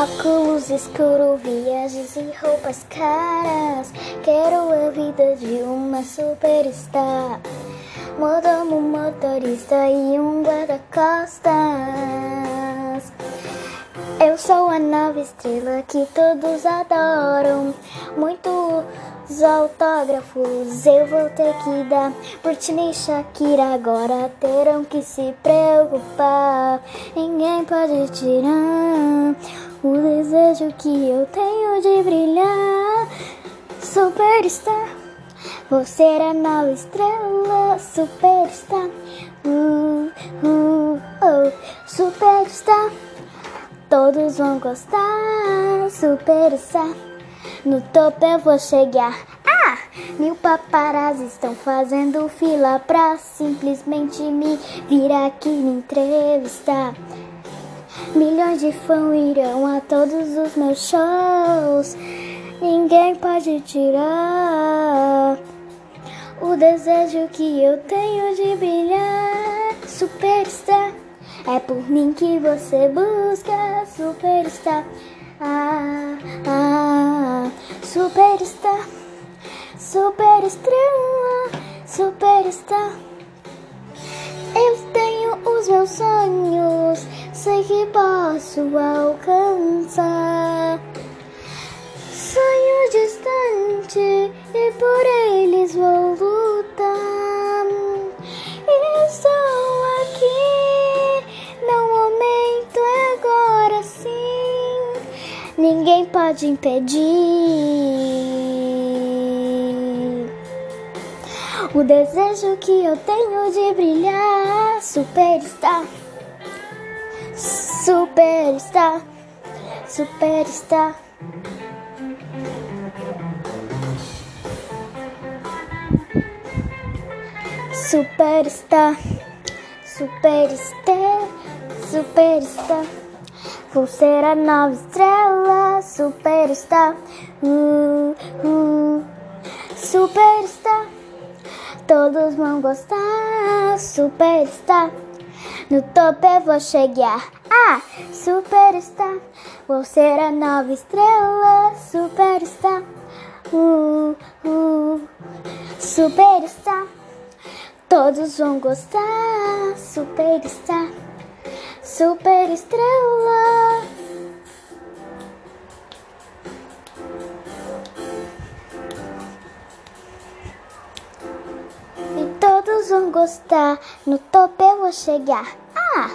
Óculos escuro, viagens e roupas caras. Quero a vida de uma superstar. Mordomo, motorista e um guarda-costas. Eu sou a nova estrela que todos adoram. Muitos autógrafos eu vou ter que dar. Britney e Shakira agora terão que se preocupar. Ninguém pode tirar o desejo que eu tenho de brilhar. Superstar, vou ser a nova estrela. Superstar, uh, uh, oh. Superstar, todos vão gostar. Superstar, no topo eu vou chegar. Ah, mil paparazzi estão fazendo fila pra simplesmente me vir aqui me entrevistar. Milhões de fãs irão a todos os meus shows. Ninguém pode tirar o desejo que eu tenho de brilhar. Superstar, é por mim que você busca. Superstar, ah, ah, superstar, super estrela, superstar. Eu tenho os meus sonhos sei que posso alcançar. Sonho distante e por eles vou lutar. Estou aqui, meu momento é agora sim. Ninguém pode impedir. O desejo que eu tenho de brilhar, superstar. Superstar, superstar. Superstar, superstar, superstar. Vou ser a nova estrela, superstar. Uh, uh, superstar. Todos vão gostar, superstar. No topo eu vou chegar. Ah, superstar. Vou ser a nova estrela. Superstar. Uh, uh, superstar. Todos vão gostar. Superstar. Super gostar. No topo eu vou chegar. Ah!